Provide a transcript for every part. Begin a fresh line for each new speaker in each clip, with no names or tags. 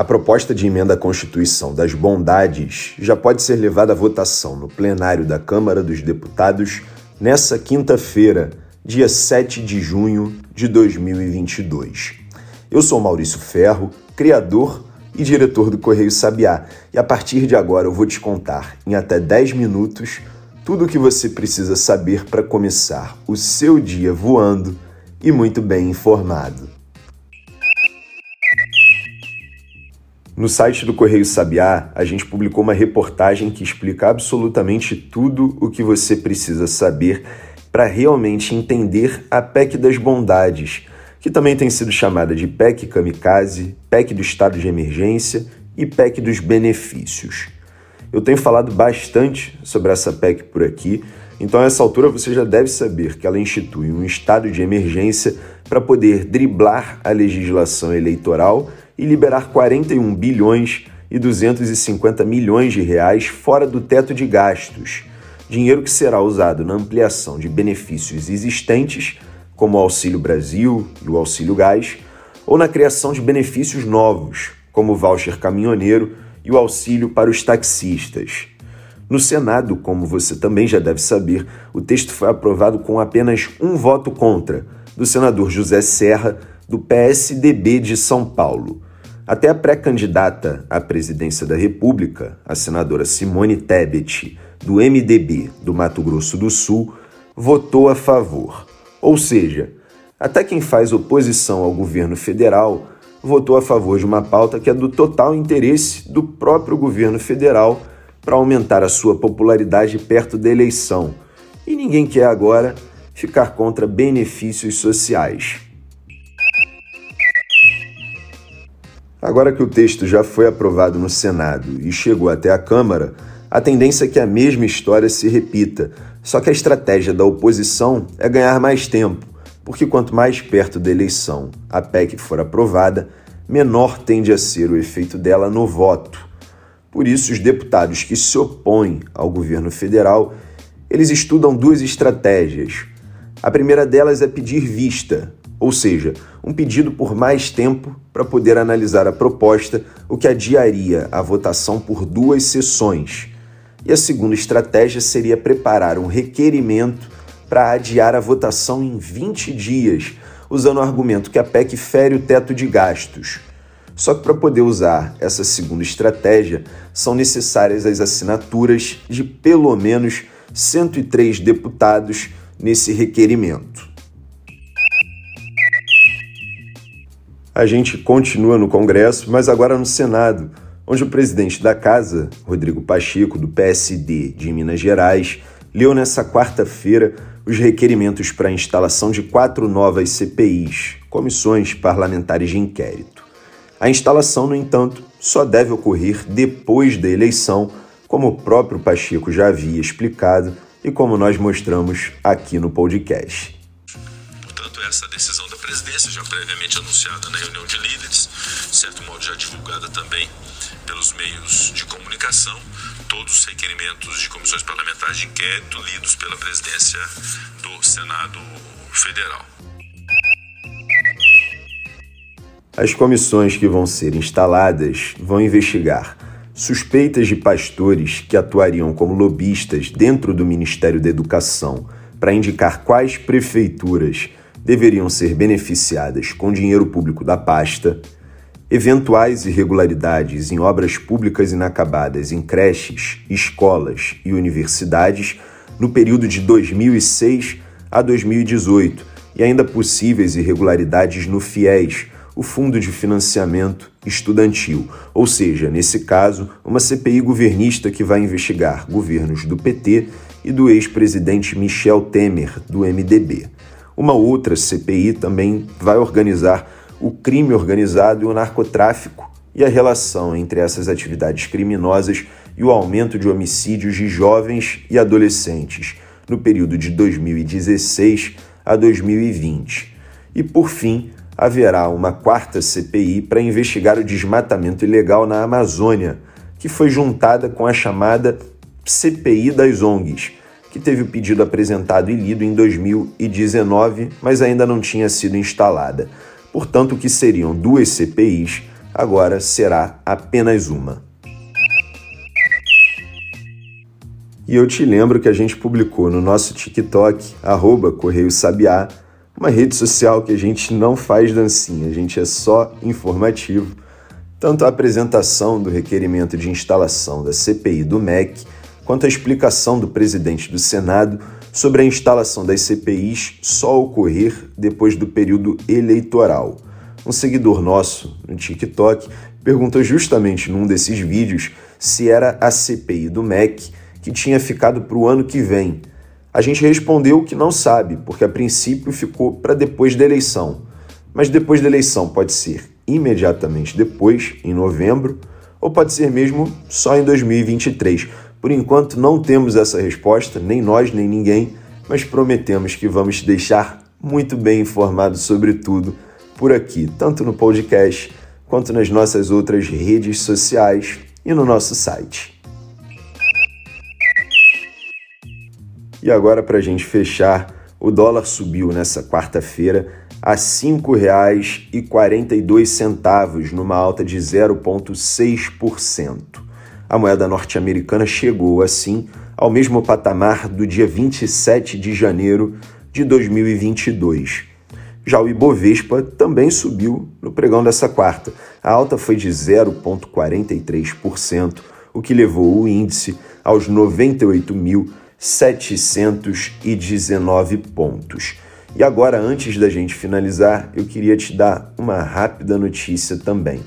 A proposta de emenda à Constituição das Bondades já pode ser levada à votação no plenário da Câmara dos Deputados nessa quinta-feira, dia 7 de junho de 2022. Eu sou Maurício Ferro, criador e diretor do Correio Sabiá, e a partir de agora eu vou te contar em até 10 minutos tudo o que você precisa saber para começar o seu dia voando e muito bem informado. No site do Correio Sabiá, a gente publicou uma reportagem que explica absolutamente tudo o que você precisa saber para realmente entender a PEC das bondades, que também tem sido chamada de PEC Kamikaze, PEC do estado de emergência e PEC dos benefícios. Eu tenho falado bastante sobre essa PEC por aqui, então a essa altura você já deve saber que ela institui um estado de emergência para poder driblar a legislação eleitoral e liberar 41 bilhões e 250 milhões de reais fora do teto de gastos, dinheiro que será usado na ampliação de benefícios existentes, como o Auxílio Brasil e o Auxílio Gás, ou na criação de benefícios novos, como o voucher caminhoneiro e o auxílio para os taxistas. No Senado, como você também já deve saber, o texto foi aprovado com apenas um voto contra, do senador José Serra, do PSDB de São Paulo. Até a pré-candidata à presidência da República, a senadora Simone Tebet, do MDB do Mato Grosso do Sul, votou a favor. Ou seja, até quem faz oposição ao governo federal votou a favor de uma pauta que é do total interesse do próprio governo federal para aumentar a sua popularidade perto da eleição. E ninguém quer agora ficar contra benefícios sociais. Agora que o texto já foi aprovado no Senado e chegou até a Câmara, a tendência é que a mesma história se repita, só que a estratégia da oposição é ganhar mais tempo, porque quanto mais perto da eleição a PEC for aprovada, menor tende a ser o efeito dela no voto. Por isso, os deputados que se opõem ao governo federal, eles estudam duas estratégias. A primeira delas é pedir vista, ou seja, um pedido por mais tempo para poder analisar a proposta, o que adiaria a votação por duas sessões. E a segunda estratégia seria preparar um requerimento para adiar a votação em 20 dias, usando o argumento que a PEC fere o teto de gastos. Só que para poder usar essa segunda estratégia, são necessárias as assinaturas de pelo menos 103 deputados nesse requerimento. A gente continua no Congresso, mas agora no Senado, onde o presidente da Casa, Rodrigo Pacheco, do PSD de Minas Gerais, leu nessa quarta-feira os requerimentos para a instalação de quatro novas CPIs, comissões parlamentares de inquérito. A instalação, no entanto, só deve ocorrer depois da eleição, como o próprio Pacheco já havia explicado e como nós mostramos aqui no podcast.
Essa decisão da presidência, já previamente anunciada na reunião de líderes, de certo modo já divulgada também pelos meios de comunicação, todos os requerimentos de comissões parlamentares de inquérito lidos pela presidência do Senado Federal.
As comissões que vão ser instaladas vão investigar suspeitas de pastores que atuariam como lobistas dentro do Ministério da Educação para indicar quais prefeituras deveriam ser beneficiadas com dinheiro público da pasta, eventuais irregularidades em obras públicas inacabadas em creches, escolas e universidades no período de 2006 a 2018 e ainda possíveis irregularidades no FIES, o Fundo de Financiamento Estudantil, ou seja, nesse caso, uma CPI governista que vai investigar governos do PT e do ex-presidente Michel Temer, do MDB. Uma outra CPI também vai organizar o crime organizado e o narcotráfico e a relação entre essas atividades criminosas e o aumento de homicídios de jovens e adolescentes no período de 2016 a 2020. E, por fim, haverá uma quarta CPI para investigar o desmatamento ilegal na Amazônia, que foi juntada com a chamada CPI das ONGs, que teve o pedido apresentado e lido em 2019, mas ainda não tinha sido instalada. Portanto, o que seriam duas CPIs agora será apenas uma. E eu te lembro que a gente publicou no nosso TikTok, arroba Correio Sabiá, uma rede social que a gente não faz dancinha, a gente é só informativo. Tanto a apresentação do requerimento de instalação da CPI do MEC, quanto a explicação do presidente do Senado sobre a instalação das CPIs só ocorrer depois do período eleitoral. Um seguidor nosso no TikTok perguntou justamente num desses vídeos se era a CPI do MEC que tinha ficado para o ano que vem. A gente respondeu que não sabe, porque a princípio ficou para depois da eleição. Mas depois da eleição pode ser imediatamente depois, em novembro, ou pode ser mesmo só em 2023. Por enquanto não temos essa resposta, nem nós, nem ninguém, mas prometemos que vamos te deixar muito bem informado sobre tudo por aqui, tanto no podcast quanto nas nossas outras redes sociais e no nosso site. E agora, para a gente fechar, o dólar subiu nessa quarta-feira a R$ 5,42, numa alta de 0,6%. A moeda norte-americana chegou, assim, ao mesmo patamar do dia 27 de janeiro de 2022. Já o Ibovespa também subiu no pregão dessa quarta. A alta foi de 0,43%, o que levou o índice aos 98 mil 719 pontos. E agora, antes da gente finalizar, eu queria te dar uma rápida notícia também.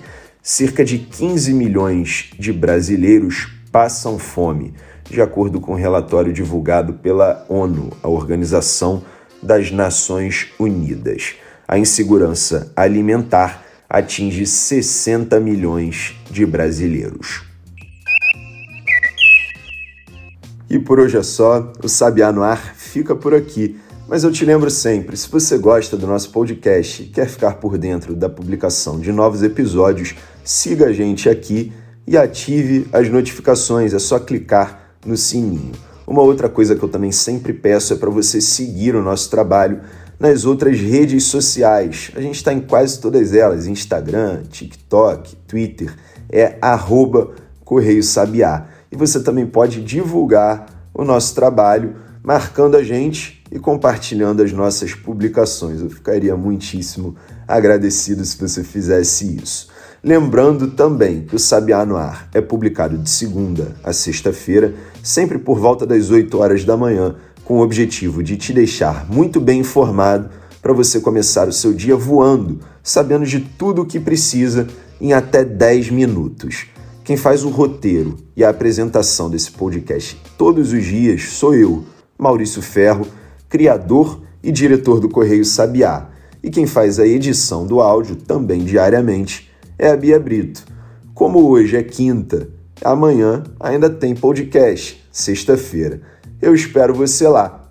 Cerca de 15 milhões de brasileiros passam fome, de acordo com o um relatório divulgado pela ONU, a Organização das Nações Unidas. A insegurança alimentar atinge 60 milhões de brasileiros. E por hoje é só, o Sabiá no Ar fica por aqui. Mas eu te lembro sempre, se você gosta do nosso podcast e quer ficar por dentro da publicação de novos episódios, siga a gente aqui e ative as notificações, é só clicar no sininho. Uma outra coisa que eu também sempre peço é para você seguir o nosso trabalho nas outras redes sociais. A gente está em quase todas elas: Instagram, TikTok, Twitter, é arroba Correio Sabiá. E você também pode divulgar o nosso trabalho marcando a gente e compartilhando as nossas publicações. Eu ficaria muitíssimo agradecido se você fizesse isso. Lembrando também que o Sabiá no Ar é publicado de segunda a sexta-feira, sempre por volta das 8 horas da manhã, com o objetivo de te deixar muito bem informado para você começar o seu dia voando, sabendo de tudo o que precisa em até 10 minutos. Quem faz o roteiro e a apresentação desse podcast todos os dias sou eu, Maurício Ferro, criador e diretor do Correio Sabiá. E quem faz a edição do áudio também diariamente é a Bia Brito. Como hoje é quinta, amanhã ainda tem podcast, sexta-feira. Eu espero você lá.